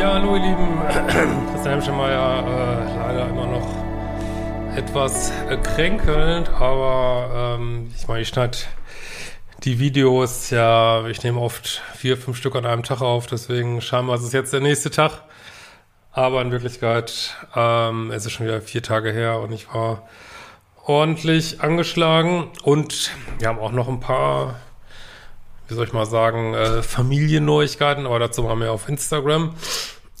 Lieben, Christian Hemschemeyer äh, leider immer noch etwas äh, kränkelnd, aber ähm, ich meine, ich schneide die Videos ja, ich nehme oft vier, fünf Stück an einem Tag auf, deswegen scheinbar ist es jetzt der nächste Tag. Aber in Wirklichkeit ähm, es ist schon wieder vier Tage her und ich war ordentlich angeschlagen und wir haben auch noch ein paar wie soll ich mal sagen, äh, Familienneuigkeiten, aber dazu haben wir auf Instagram.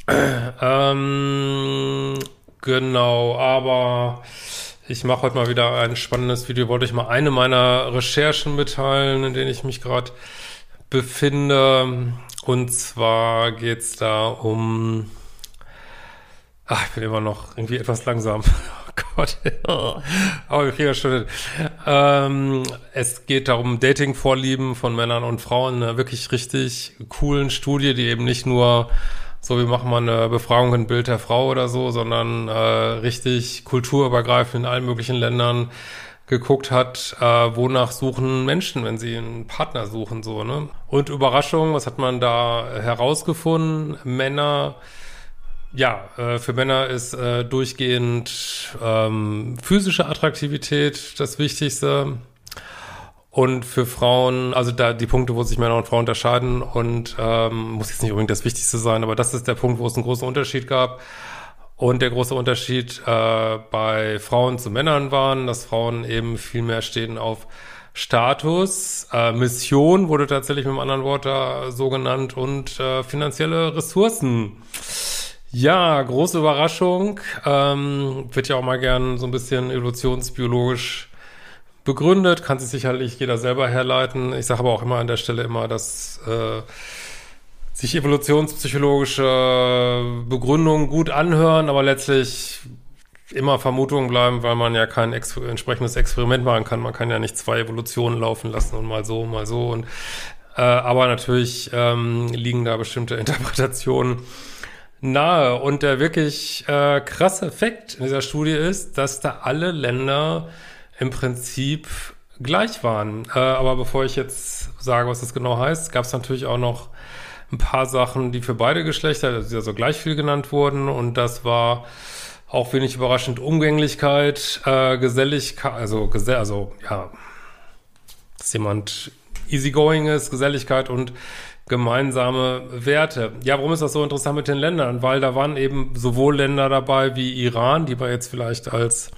Ähm, genau, aber ich mache heute mal wieder ein spannendes Video. Wollte ich mal eine meiner Recherchen mitteilen, in denen ich mich gerade befinde. Und zwar geht's da um Ach, ich bin immer noch irgendwie etwas langsam. Oh Gott. Aber wir kriegen das schon. Ähm, es geht darum Dating-Vorlieben von Männern und Frauen. Eine wirklich richtig coolen Studie, die eben nicht nur so, wir machen mal eine Befragung ein Bild der Frau oder so, sondern äh, richtig kulturübergreifend in allen möglichen Ländern geguckt hat, äh, wonach suchen Menschen, wenn sie einen Partner suchen, so, ne? Und Überraschung, was hat man da herausgefunden? Männer ja, äh, für Männer ist äh, durchgehend ähm, physische Attraktivität das Wichtigste. Und für Frauen, also da die Punkte, wo sich Männer und Frauen unterscheiden und ähm, muss jetzt nicht unbedingt das Wichtigste sein, aber das ist der Punkt, wo es einen großen Unterschied gab. Und der große Unterschied äh, bei Frauen zu Männern waren, dass Frauen eben viel mehr stehen auf Status. Äh, Mission wurde tatsächlich mit einem anderen Wort da so genannt und äh, finanzielle Ressourcen. Ja, große Überraschung. Ähm, wird ja auch mal gern so ein bisschen evolutionsbiologisch begründet, kann sich sicherlich jeder selber herleiten. Ich sage aber auch immer an der Stelle immer, dass äh, sich evolutionspsychologische Begründungen gut anhören, aber letztlich immer Vermutungen bleiben, weil man ja kein Ex entsprechendes Experiment machen kann. Man kann ja nicht zwei Evolutionen laufen lassen und mal so, mal so. Und äh, aber natürlich ähm, liegen da bestimmte Interpretationen nahe. Und der wirklich äh, krasse Effekt in dieser Studie ist, dass da alle Länder im Prinzip gleich waren. Äh, aber bevor ich jetzt sage, was das genau heißt, gab es natürlich auch noch ein paar Sachen, die für beide Geschlechter, also gleich viel genannt wurden. Und das war auch wenig überraschend Umgänglichkeit, äh, Geselligkeit, also, gesell also ja, dass jemand easygoing ist, Geselligkeit und gemeinsame Werte. Ja, warum ist das so interessant mit den Ländern? Weil da waren eben sowohl Länder dabei wie Iran, die wir jetzt vielleicht als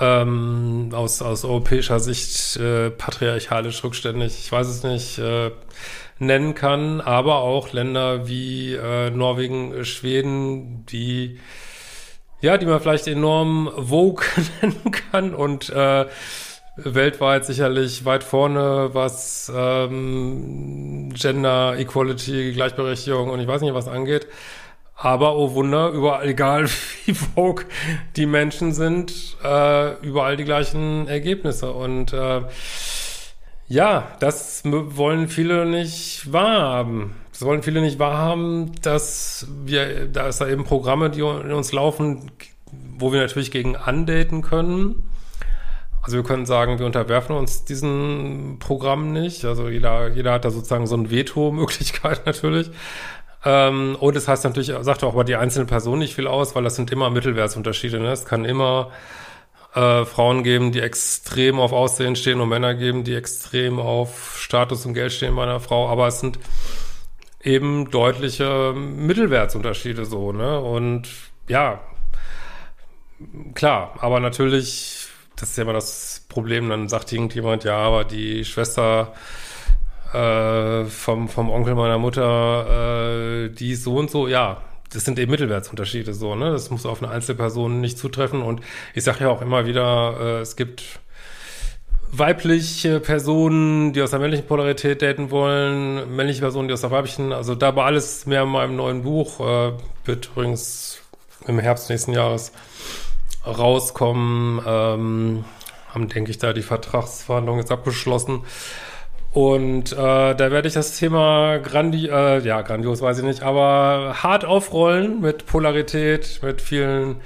ähm, aus, aus europäischer Sicht äh, patriarchalisch rückständig, ich weiß es nicht, äh, nennen kann, aber auch Länder wie äh, Norwegen, Schweden, die ja, die man vielleicht enorm Vogue nennen kann und äh, weltweit sicherlich weit vorne, was ähm, Gender Equality, Gleichberechtigung und ich weiß nicht was angeht. Aber oh Wunder, überall, egal wie vogue die Menschen sind, äh, überall die gleichen Ergebnisse. Und äh, ja, das wollen viele nicht wahrhaben. Das wollen viele nicht wahrhaben, dass wir, da ist da eben Programme, die in uns laufen, wo wir natürlich gegen andaten können also wir können sagen, wir unterwerfen uns diesen Programmen nicht. Also jeder, jeder hat da sozusagen so eine Veto-Möglichkeit natürlich. Ähm, und es das heißt natürlich, sagt auch über die einzelne Person nicht viel aus, weil das sind immer Mittelwertsunterschiede. Ne? Es kann immer äh, Frauen geben, die extrem auf Aussehen stehen und Männer geben, die extrem auf Status und Geld stehen bei einer Frau. Aber es sind eben deutliche Mittelwertsunterschiede so, ne? Und ja, klar, aber natürlich das ist ja immer das Problem, dann sagt irgendjemand, ja, aber die Schwester äh, vom, vom Onkel meiner Mutter, äh, die so und so, ja, das sind eben Mittelwertsunterschiede so, ne? Das muss auf eine Einzelperson nicht zutreffen. Und ich sage ja auch immer wieder, äh, es gibt weibliche Personen, die aus der männlichen Polarität daten wollen, männliche Personen, die aus der weiblichen, also da war alles mehr in meinem neuen Buch, äh, wird übrigens im Herbst nächsten Jahres rauskommen. Ähm, haben, denke ich, da die Vertragsverhandlungen jetzt abgeschlossen. Und äh, da werde ich das Thema grandi äh, ja, grandios weiß ich nicht, aber hart aufrollen mit Polarität, mit vielen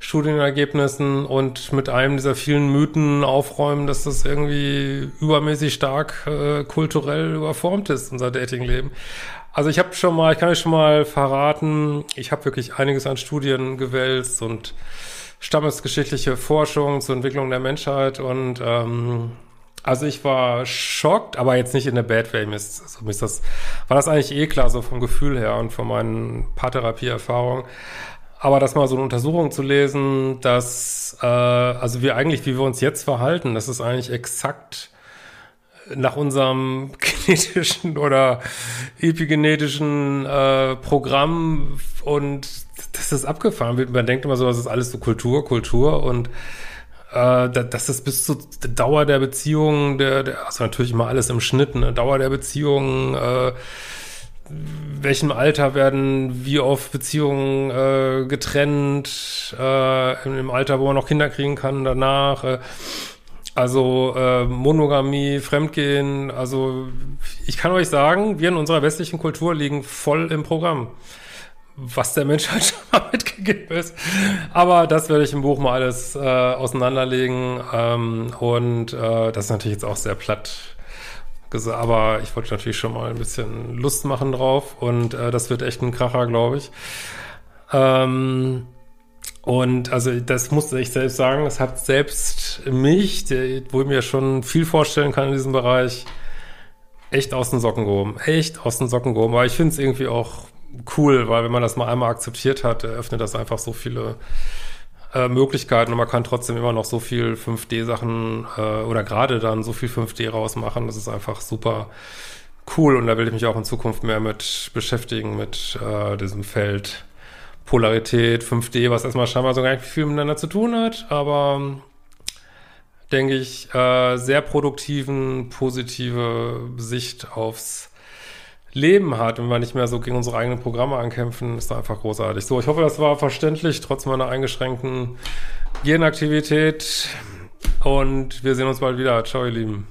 Studienergebnissen und mit einem dieser vielen Mythen aufräumen, dass das irgendwie übermäßig stark äh, kulturell überformt ist, unser Datingleben. Also ich habe schon mal, ich kann euch schon mal verraten, ich habe wirklich einiges an Studien gewälzt und stammesgeschichtliche Forschung zur Entwicklung der Menschheit und ähm, also ich war schockt, aber jetzt nicht in der Bad Way. Mir ist, so, mir ist das, war das eigentlich eh klar, so vom Gefühl her und von meinen Paartherapie-Erfahrungen. Aber das mal so eine Untersuchung zu lesen, dass, äh, also wir eigentlich, wie wir uns jetzt verhalten, das ist eigentlich exakt nach unserem genetischen oder epigenetischen äh, Programm und das ist abgefahren. Man denkt immer so, das ist alles so Kultur, Kultur und äh, das ist bis zur Dauer der Beziehung, der, der, also natürlich immer alles im Schnitt, ne? Dauer der Beziehung, äh, welchem Alter werden wie oft Beziehungen äh, getrennt, äh, im Alter, wo man noch Kinder kriegen kann, danach. Äh, also äh, Monogamie, Fremdgehen, also ich kann euch sagen, wir in unserer westlichen Kultur liegen voll im Programm. Was der Mensch halt schon mal mitgegeben ist. Aber das werde ich im Buch mal alles äh, auseinanderlegen. Ähm, und äh, das ist natürlich jetzt auch sehr platt gesagt, aber ich wollte natürlich schon mal ein bisschen Lust machen drauf. Und äh, das wird echt ein Kracher, glaube ich. Ähm, und also das musste ich selbst sagen, es hat selbst mich, der, wo ich mir schon viel vorstellen kann in diesem Bereich, echt aus den Socken gehoben. Echt aus den Socken gehoben. Aber ich finde es irgendwie auch cool, weil wenn man das mal einmal akzeptiert hat, eröffnet das einfach so viele äh, Möglichkeiten und man kann trotzdem immer noch so viel 5D-Sachen äh, oder gerade dann so viel 5D rausmachen. Das ist einfach super cool und da will ich mich auch in Zukunft mehr mit beschäftigen, mit äh, diesem Feld Polarität, 5D, was erstmal scheinbar so gar nicht viel miteinander zu tun hat, aber denke ich, äh, sehr produktiven, positive Sicht aufs Leben hat und wir nicht mehr so gegen unsere eigenen Programme ankämpfen, ist einfach großartig. So, ich hoffe, das war verständlich, trotz meiner eingeschränkten Gehirnaktivität. Und wir sehen uns bald wieder. Ciao, ihr Lieben.